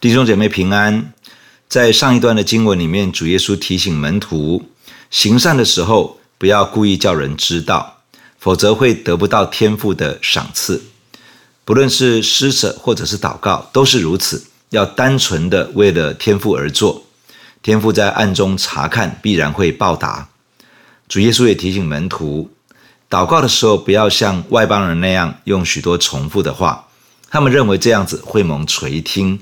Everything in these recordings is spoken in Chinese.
弟兄姐妹平安，在上一段的经文里面，主耶稣提醒门徒，行善的时候不要故意叫人知道，否则会得不到天父的赏赐。不论是施舍或者是祷告，都是如此，要单纯的为了天父而做。天父在暗中察看，必然会报答。主耶稣也提醒门徒，祷告的时候不要像外邦人那样用许多重复的话，他们认为这样子会蒙垂听。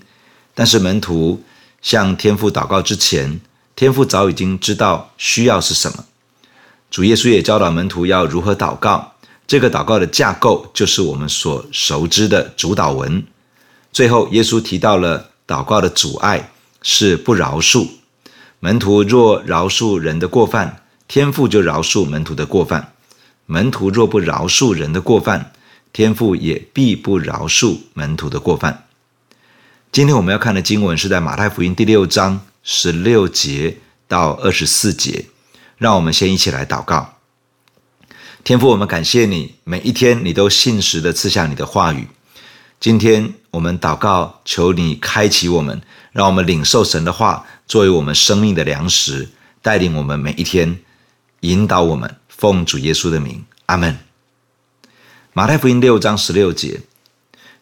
但是门徒向天父祷告之前，天父早已经知道需要是什么。主耶稣也教导门徒要如何祷告。这个祷告的架构就是我们所熟知的主祷文。最后，耶稣提到了祷告的阻碍是不饶恕。门徒若饶恕人的过犯，天父就饶恕门徒的过犯；门徒若不饶恕人的过犯，天父也必不饶恕门徒的过犯。今天我们要看的经文是在马太福音第六章十六节到二十四节，让我们先一起来祷告。天父，我们感谢你，每一天你都信实的赐下你的话语。今天我们祷告，求你开启我们，让我们领受神的话作为我们生命的粮食，带领我们每一天，引导我们，奉主耶稣的名，阿门。马太福音六章十六节。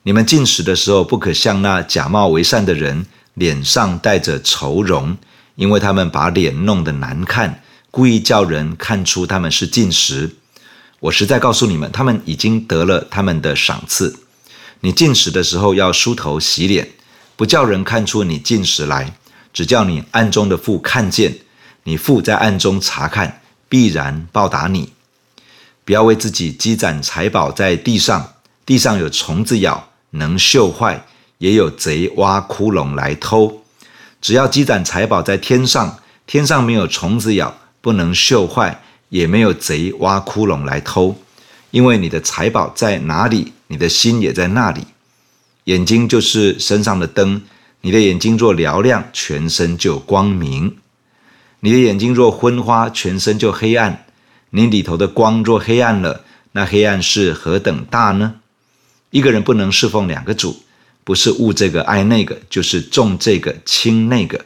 你们进食的时候，不可像那假冒为善的人，脸上带着愁容，因为他们把脸弄得难看，故意叫人看出他们是进食。我实在告诉你们，他们已经得了他们的赏赐。你进食的时候要梳头洗脸，不叫人看出你进食来，只叫你暗中的父看见。你父在暗中察看，必然报答你。不要为自己积攒财宝在地上，地上有虫子咬。能锈坏，也有贼挖窟窿来偷。只要积攒财宝在天上，天上没有虫子咬，不能锈坏，也没有贼挖窟窿来偷。因为你的财宝在哪里，你的心也在那里。眼睛就是身上的灯，你的眼睛若嘹亮，全身就光明；你的眼睛若昏花，全身就黑暗。你里头的光若黑暗了，那黑暗是何等大呢？一个人不能侍奉两个主，不是误这个爱那个，就是重这个轻那个。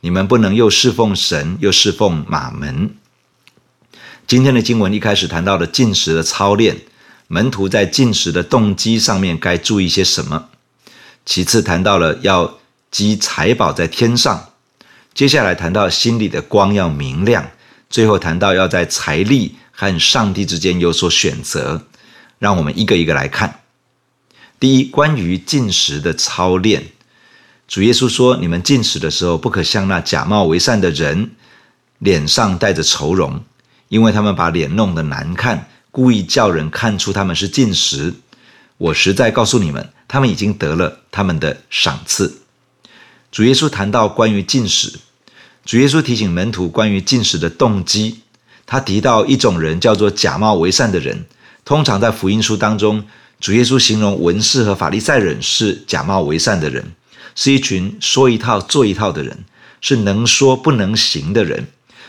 你们不能又侍奉神，又侍奉马门。今天的经文一开始谈到了进食的操练，门徒在进食的动机上面该注意些什么？其次谈到了要积财宝在天上，接下来谈到心里的光要明亮，最后谈到要在财力和上帝之间有所选择。让我们一个一个来看。第一，关于进食的操练，主耶稣说：“你们进食的时候，不可像那假冒为善的人，脸上带着愁容，因为他们把脸弄得难看，故意叫人看出他们是进食。我实在告诉你们，他们已经得了他们的赏赐。”主耶稣谈到关于进食，主耶稣提醒门徒关于进食的动机，他提到一种人叫做假冒为善的人，通常在福音书当中。主耶稣形容文士和法利赛人是假冒为善的人，是一群说一套做一套的人，是能说不能行的人，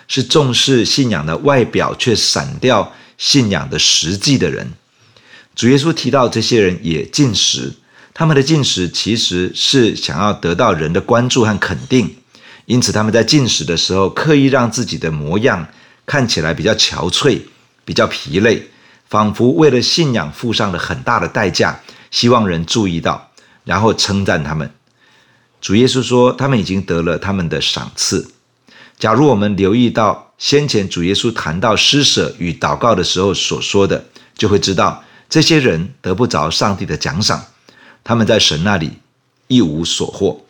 是重视信仰的外表却闪掉信仰的实际的人。主耶稣提到这些人也进食，他们的进食其实是想要得到人的关注和肯定，因此他们在进食的时候刻意让自己的模样看起来比较憔悴，比较疲累。仿佛为了信仰付上了很大的代价，希望人注意到，然后称赞他们。主耶稣说，他们已经得了他们的赏赐。假如我们留意到先前主耶稣谈到施舍与祷告的时候所说的，就会知道这些人得不着上帝的奖赏，他们在神那里一无所获。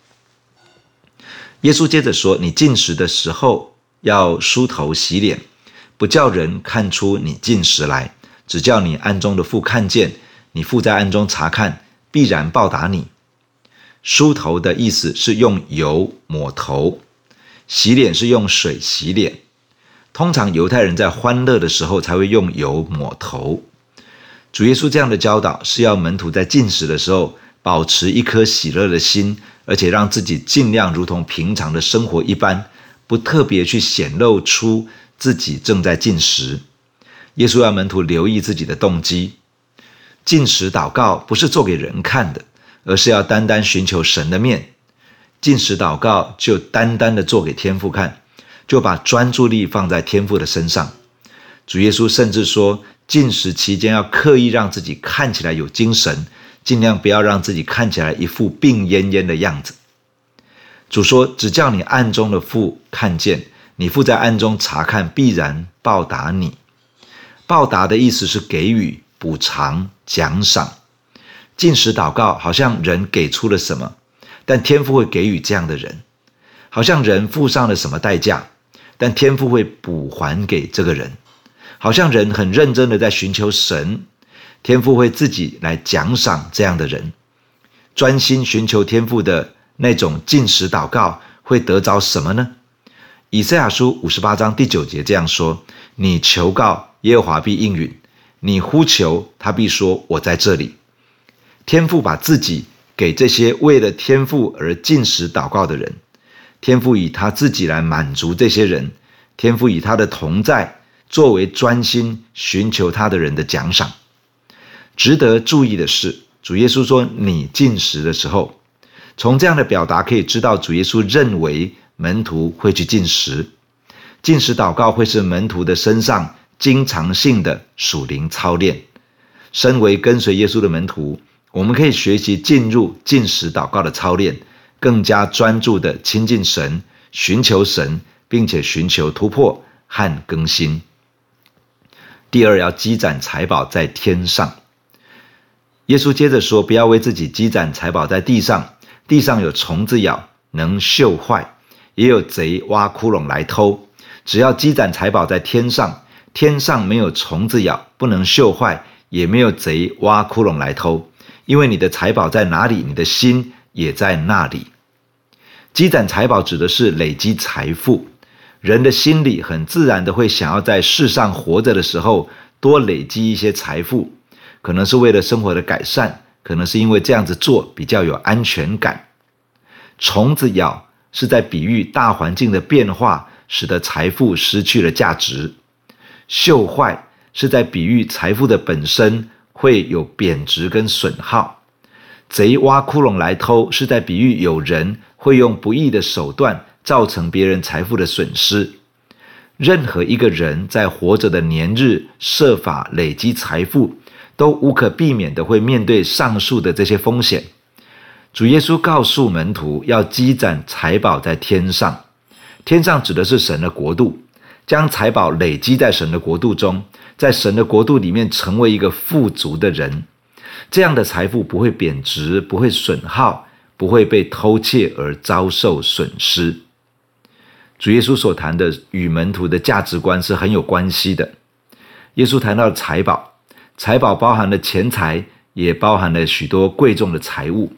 耶稣接着说：“你进食的时候要梳头洗脸，不叫人看出你进食来。”只叫你暗中的父看见，你父在暗中察看，必然报答你。梳头的意思是用油抹头，洗脸是用水洗脸。通常犹太人在欢乐的时候才会用油抹头。主耶稣这样的教导是要门徒在进食的时候保持一颗喜乐的心，而且让自己尽量如同平常的生活一般，不特别去显露出自己正在进食。耶稣要门徒留意自己的动机，进食祷告不是做给人看的，而是要单单寻求神的面。禁食祷告就单单的做给天父看，就把专注力放在天父的身上。主耶稣甚至说，进食期间要刻意让自己看起来有精神，尽量不要让自己看起来一副病恹恹的样子。主说：“只叫你暗中的父看见，你父在暗中察看，必然报答你。”报答的意思是给予、补偿、奖赏。进食祷告好像人给出了什么，但天父会给予这样的人，好像人付上了什么代价，但天父会补还给这个人。好像人很认真的在寻求神，天父会自己来奖赏这样的人。专心寻求天父的那种进食祷告会得着什么呢？以赛亚书五十八章第九节这样说：“你求告，耶和华必应允；你呼求，他必说：我在这里。”天父把自己给这些为了天父而进食祷告的人，天父以他自己来满足这些人，天父以他的同在。作为专心寻求他的人的奖赏，值得注意的是，主耶稣说：“你进食的时候。”从这样的表达可以知道，主耶稣认为门徒会去进食，进食祷告会是门徒的身上经常性的属灵操练。身为跟随耶稣的门徒，我们可以学习进入进食祷告的操练，更加专注的亲近神，寻求神，并且寻求突破和更新。第二，要积攒财宝在天上。耶稣接着说：“不要为自己积攒财宝在地上，地上有虫子咬，能锈坏；也有贼挖窟窿来偷。只要积攒财宝在天上，天上没有虫子咬，不能锈坏，也没有贼挖窟窿来偷。因为你的财宝在哪里，你的心也在那里。积攒财宝指的是累积财富。”人的心里很自然的会想要在世上活着的时候多累积一些财富，可能是为了生活的改善，可能是因为这样子做比较有安全感。虫子咬是在比喻大环境的变化使得财富失去了价值，锈坏是在比喻财富的本身会有贬值跟损耗。贼挖窟窿来偷是在比喻有人会用不义的手段。造成别人财富的损失。任何一个人在活着的年日设法累积财富，都无可避免的会面对上述的这些风险。主耶稣告诉门徒要积攒财宝在天上，天上指的是神的国度，将财宝累积在神的国度中，在神的国度里面成为一个富足的人。这样的财富不会贬值，不会损耗，不会被偷窃而遭受损失。主耶稣所谈的与门徒的价值观是很有关系的。耶稣谈到财宝，财宝包含了钱财，也包含了许多贵重的财物。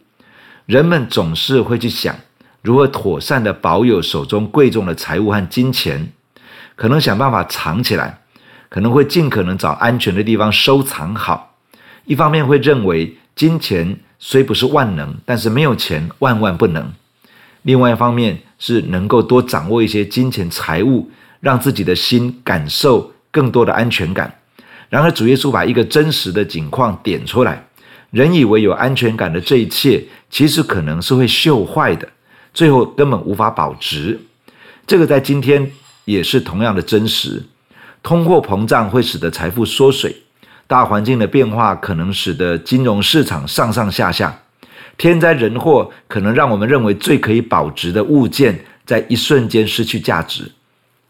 人们总是会去想如何妥善的保有手中贵重的财物和金钱，可能想办法藏起来，可能会尽可能找安全的地方收藏好。一方面会认为金钱虽不是万能，但是没有钱万万不能。另外一方面是能够多掌握一些金钱财物，让自己的心感受更多的安全感。然而，主耶稣把一个真实的景况点出来：人以为有安全感的这一切，其实可能是会锈坏的，最后根本无法保值。这个在今天也是同样的真实。通货膨胀会使得财富缩水，大环境的变化可能使得金融市场上上下下。天灾人祸可能让我们认为最可以保值的物件，在一瞬间失去价值。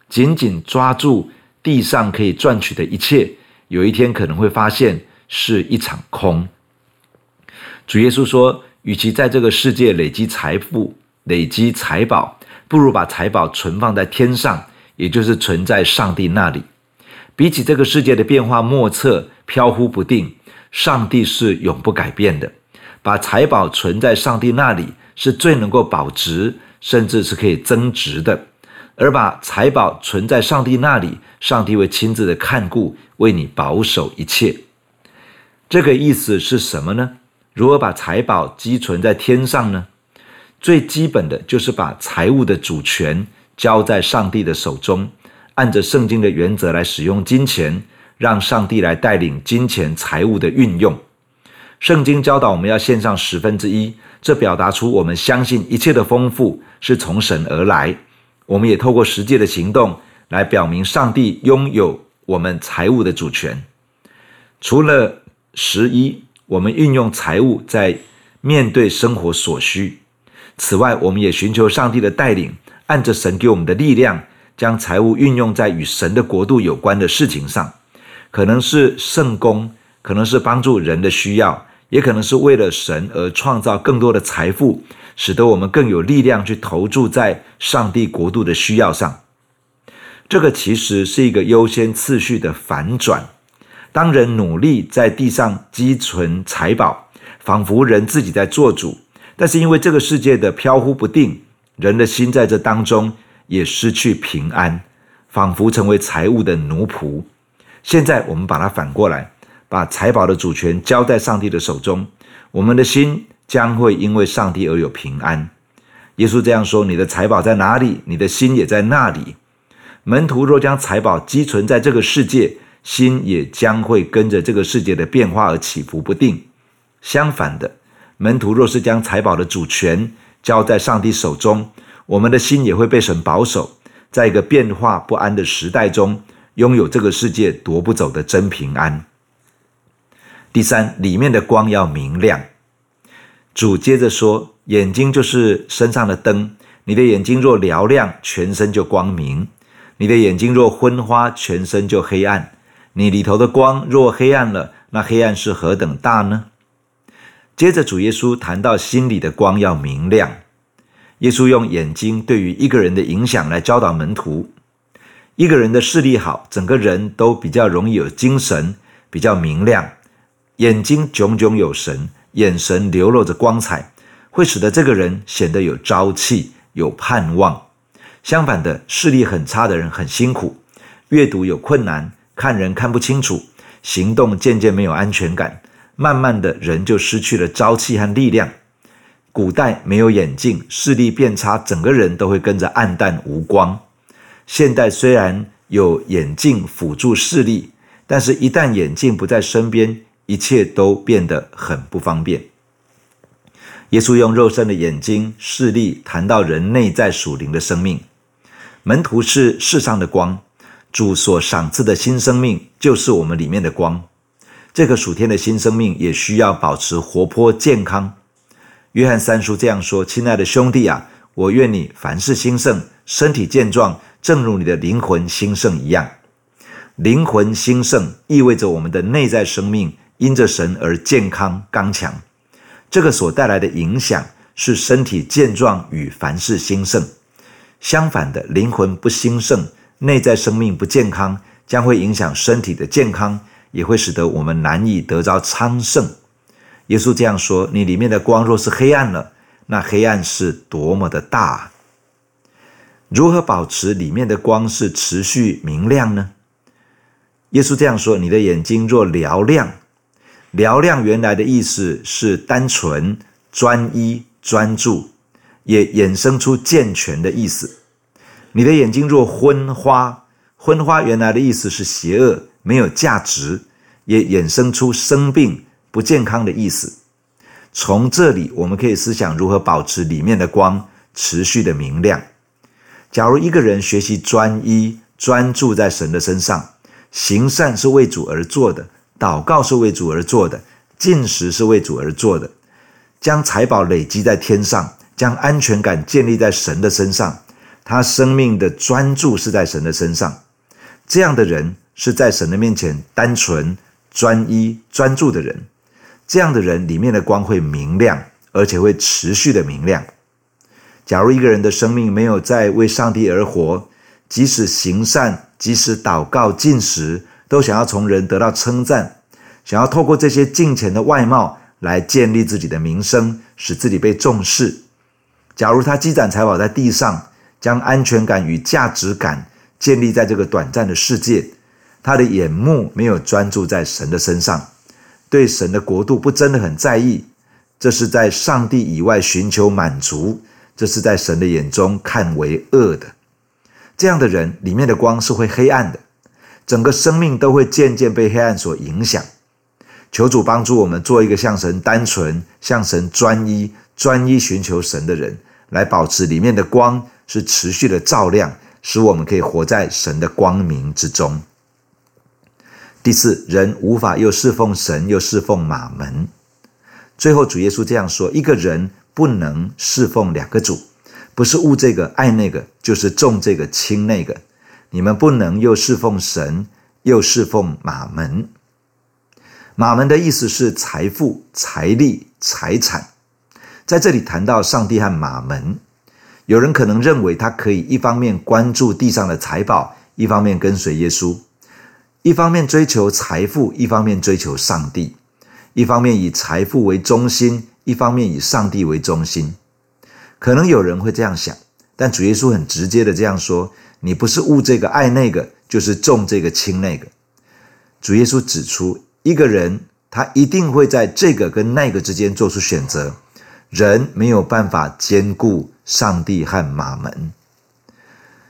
紧紧抓住地上可以赚取的一切，有一天可能会发现是一场空。主耶稣说：“与其在这个世界累积财富、累积财宝，不如把财宝存放在天上，也就是存在上帝那里。比起这个世界的变化莫测、飘忽不定，上帝是永不改变的。”把财宝存在上帝那里是最能够保值，甚至是可以增值的；而把财宝存在上帝那里，上帝会亲自的看顾，为你保守一切。这个意思是什么呢？如何把财宝积存在天上呢？最基本的就是把财物的主权交在上帝的手中，按着圣经的原则来使用金钱，让上帝来带领金钱财物的运用。圣经教导我们要献上十分之一，这表达出我们相信一切的丰富是从神而来。我们也透过实际的行动来表明上帝拥有我们财物的主权。除了十一，我们运用财物在面对生活所需。此外，我们也寻求上帝的带领，按着神给我们的力量，将财物运用在与神的国度有关的事情上，可能是圣工，可能是帮助人的需要，也可能是为了神而创造更多的财富，使得我们更有力量去投注在上帝国度的需要上。这个其实是一个优先次序的反转。当人努力在地上积存财宝，仿佛人自己在做主。但是因为这个世界的飘忽不定，人的心在这当中也失去平安，仿佛成为财物的奴仆。现在我们把它反过来，把财宝的主权交在上帝的手中，我们的心将会因为上帝而有平安。耶稣这样说：“你的财宝在哪里，你的心也在那里。”门徒若将财宝积存在这个世界，心也将会跟着这个世界的变化而起伏不定。相反的。门徒若是将财宝的主权交在上帝手中，我们的心也会被神保守，在一个变化不安的时代中，拥有这个世界夺不走的真平安。第三，里面的光要明亮。主接着说：“眼睛就是身上的灯，你的眼睛若嘹亮，全身就光明；你的眼睛若昏花，全身就黑暗。你里头的光若黑暗了，那黑暗是何等大呢？”接着，主耶稣谈到心里的光要明亮。耶稣用眼睛对于一个人的影响来教导门徒：一个人的视力好，整个人都比较容易有精神，比较明亮。眼睛炯炯有神，眼神流露着光彩，会使得这个人显得有朝气、有盼望。相反的，视力很差的人很辛苦，阅读有困难，看人看不清楚，行动渐渐没有安全感。慢慢的人就失去了朝气和力量。古代没有眼镜，视力变差，整个人都会跟着黯淡无光。现代虽然有眼镜辅助视力，但是一旦眼镜不在身边，一切都变得很不方便。耶稣用肉身的眼睛视力谈到人内在属灵的生命，门徒是世上的光，主所赏赐的新生命就是我们里面的光。这个属天的新生命也需要保持活泼健康。约翰三叔这样说：“亲爱的兄弟啊，我愿你凡事兴盛，身体健壮，正如你的灵魂兴盛一样。灵魂兴盛意味着我们的内在生命因着神而健康刚强。这个所带来的影响是身体健壮与凡事兴盛。相反的，灵魂不兴盛，内在生命不健康，将会影响身体的健康。”也会使得我们难以得着昌盛。耶稣这样说：“你里面的光若是黑暗了，那黑暗是多么的大！如何保持里面的光是持续明亮呢？”耶稣这样说：“你的眼睛若瞭亮，瞭亮原来的意思是单纯、专一、专注，也衍生出健全的意思。你的眼睛若昏花，昏花原来的意思是邪恶。”没有价值，也衍生出生病、不健康的意思。从这里，我们可以思想如何保持里面的光持续的明亮。假如一个人学习专一、专注在神的身上，行善是为主而做的，祷告是为主而做的，进食是为主而做的，将财宝累积在天上，将安全感建立在神的身上，他生命的专注是在神的身上。这样的人。是在神的面前单纯、专一、专注的人，这样的人里面的光会明亮，而且会持续的明亮。假如一个人的生命没有在为上帝而活，即使行善、即使祷告、进食，都想要从人得到称赞，想要透过这些金钱的外貌来建立自己的名声，使自己被重视。假如他积攒财宝在地上，将安全感与价值感建立在这个短暂的世界。他的眼目没有专注在神的身上，对神的国度不真的很在意，这是在上帝以外寻求满足，这是在神的眼中看为恶的。这样的人里面的光是会黑暗的，整个生命都会渐渐被黑暗所影响。求主帮助我们做一个向神单纯、向神专一、专一寻求神的人，来保持里面的光是持续的照亮，使我们可以活在神的光明之中。第四，人无法又侍奉神又侍奉马门。最后，主耶稣这样说：一个人不能侍奉两个主，不是恶这个爱那个，就是重这个轻那个。你们不能又侍奉神又侍奉马门。马门的意思是财富、财力、财产。在这里谈到上帝和马门，有人可能认为他可以一方面关注地上的财宝，一方面跟随耶稣；一方面追求财富，一方面追求上帝；一方面以财富为中心，一方面以上帝为中心。可能有人会这样想，但主耶稣很直接的这样说：“你不是误这个爱那个，就是重这个轻那个。”主耶稣指出。一个人，他一定会在这个跟那个之间做出选择。人没有办法兼顾上帝和马门。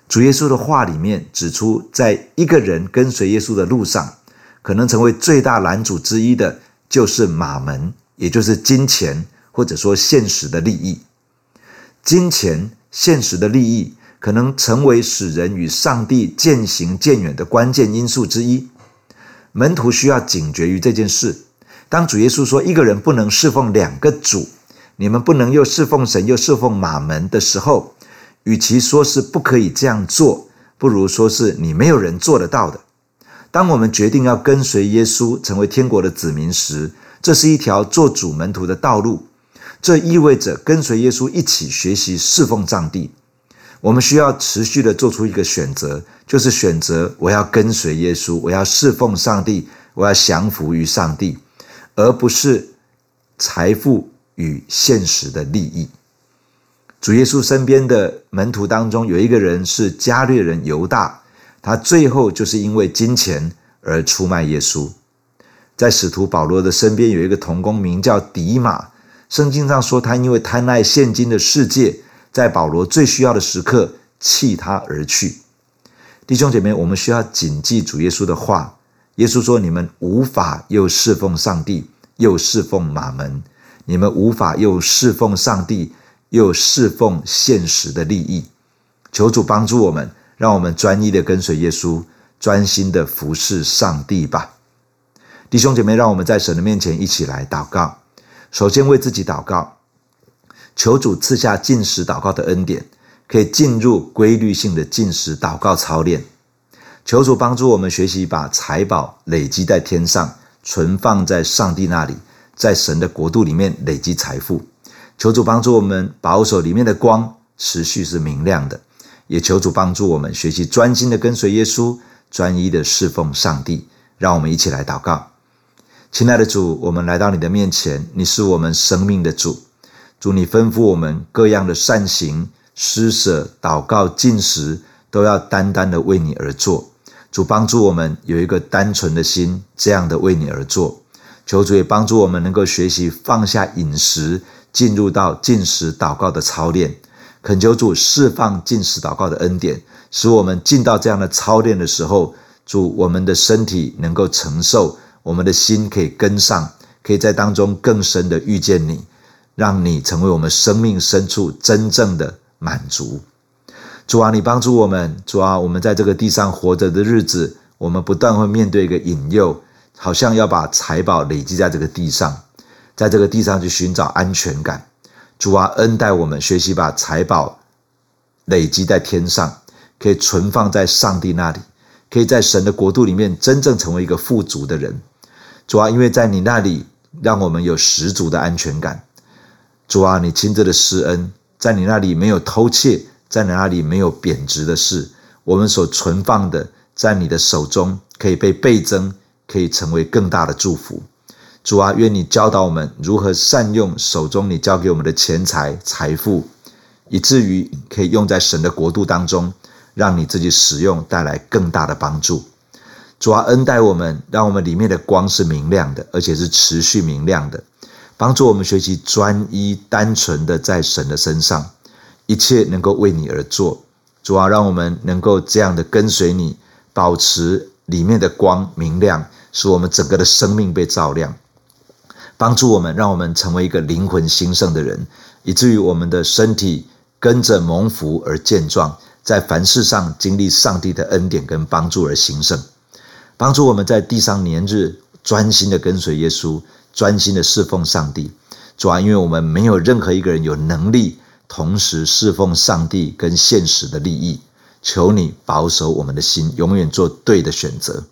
主耶稣的话里面指出，在一个人跟随耶稣的路上，可能成为最大拦阻之一的，就是马门，也就是金钱或者说现实的利益。金钱、现实的利益，可能成为使人与上帝渐行渐远的关键因素之一。门徒需要警觉于这件事。当主耶稣说一个人不能侍奉两个主，你们不能又侍奉神又侍奉马门的时候，与其说是不可以这样做，不如说是你没有人做得到的。当我们决定要跟随耶稣成为天国的子民时，这是一条做主门徒的道路。这意味着跟随耶稣一起学习侍奉上帝。我们需要持续的做出一个选择，就是选择我要跟随耶稣，我要侍奉上帝，我要降服于上帝，而不是财富与现实的利益。主耶稣身边的门徒当中有一个人是加略人犹大，他最后就是因为金钱而出卖耶稣。在使徒保罗的身边有一个同工名叫迪马，圣经上说他因为贪爱现今的世界。在保罗最需要的时刻弃他而去，弟兄姐妹，我们需要谨记主耶稣的话。耶稣说：“你们无法又侍奉上帝，又侍奉马门；你们无法又侍奉上帝，又侍奉现实的利益。”求主帮助我们，让我们专一的跟随耶稣，专心的服侍上帝吧。弟兄姐妹，让我们在神的面前一起来祷告。首先为自己祷告。求主赐下进食祷告的恩典，可以进入规律性的进食祷告操练。求主帮助我们学习把财宝累积在天上，存放在上帝那里，在神的国度里面累积财富。求主帮助我们保守里面的光持续是明亮的，也求主帮助我们学习专心的跟随耶稣，专一的侍奉上帝。让我们一起来祷告，亲爱的主，我们来到你的面前，你是我们生命的主。主，你吩咐我们各样的善行、施舍、祷告、进食，都要单单的为你而做。主帮助我们有一个单纯的心，这样的为你而做。求主也帮助我们能够学习放下饮食，进入到进食祷告的操练。恳求主释放进食祷告的恩典，使我们进到这样的操练的时候，主，我们的身体能够承受，我们的心可以跟上，可以在当中更深的遇见你。让你成为我们生命深处真正的满足，主啊，你帮助我们，主啊，我们在这个地上活着的日子，我们不断会面对一个引诱，好像要把财宝累积在这个地上，在这个地上去寻找安全感。主啊，恩待我们学习把财宝累积在天上，可以存放在上帝那里，可以在神的国度里面真正成为一个富足的人。主啊，因为在你那里，让我们有十足的安全感。主啊，你亲自的施恩，在你那里没有偷窃，在你那里没有贬值的事。我们所存放的，在你的手中可以被倍增，可以成为更大的祝福。主啊，愿你教导我们如何善用手中你交给我们的钱财财富，以至于可以用在神的国度当中，让你自己使用，带来更大的帮助。主啊，恩待我们，让我们里面的光是明亮的，而且是持续明亮的。帮助我们学习专一、单纯的在神的身上，一切能够为你而做。主啊，让我们能够这样的跟随你，保持里面的光明亮，使我们整个的生命被照亮。帮助我们，让我们成为一个灵魂兴盛的人，以至于我们的身体跟着蒙福而健壮，在凡事上经历上帝的恩典跟帮助而兴盛。帮助我们在地上年日专心的跟随耶稣，专心的侍奉上帝。主啊，因为我们没有任何一个人有能力同时侍奉上帝跟现实的利益，求你保守我们的心，永远做对的选择。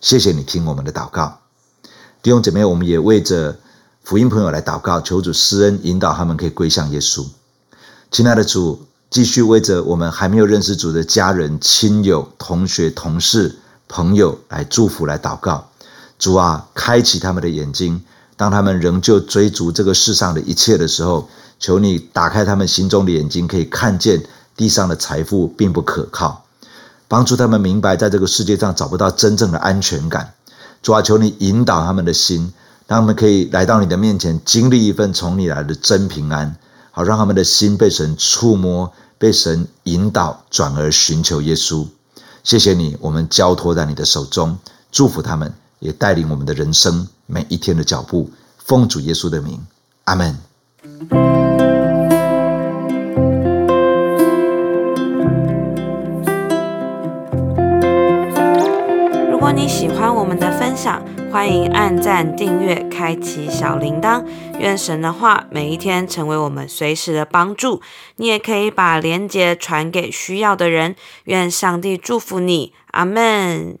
谢谢你听我们的祷告，弟兄姐妹，我们也为着福音朋友来祷告，求主施恩引导他们可以归向耶稣。亲爱的主，继续为着我们还没有认识主的家人、亲友、同学、同事、朋友来祝福、来祷告。主啊，开启他们的眼睛。当他们仍旧追逐这个世上的一切的时候，求你打开他们心中的眼睛，可以看见地上的财富并不可靠，帮助他们明白，在这个世界上找不到真正的安全感。主啊，求你引导他们的心，他们可以来到你的面前，经历一份从你来的真平安，好让他们的心被神触摸，被神引导，转而寻求耶稣。谢谢你，我们交托在你的手中，祝福他们。也带领我们的人生每一天的脚步，奉主耶稣的名，阿门。如果你喜欢我们的分享，欢迎按赞、订阅、开启小铃铛。愿神的话每一天成为我们随时的帮助。你也可以把连接传给需要的人。愿上帝祝福你，阿门。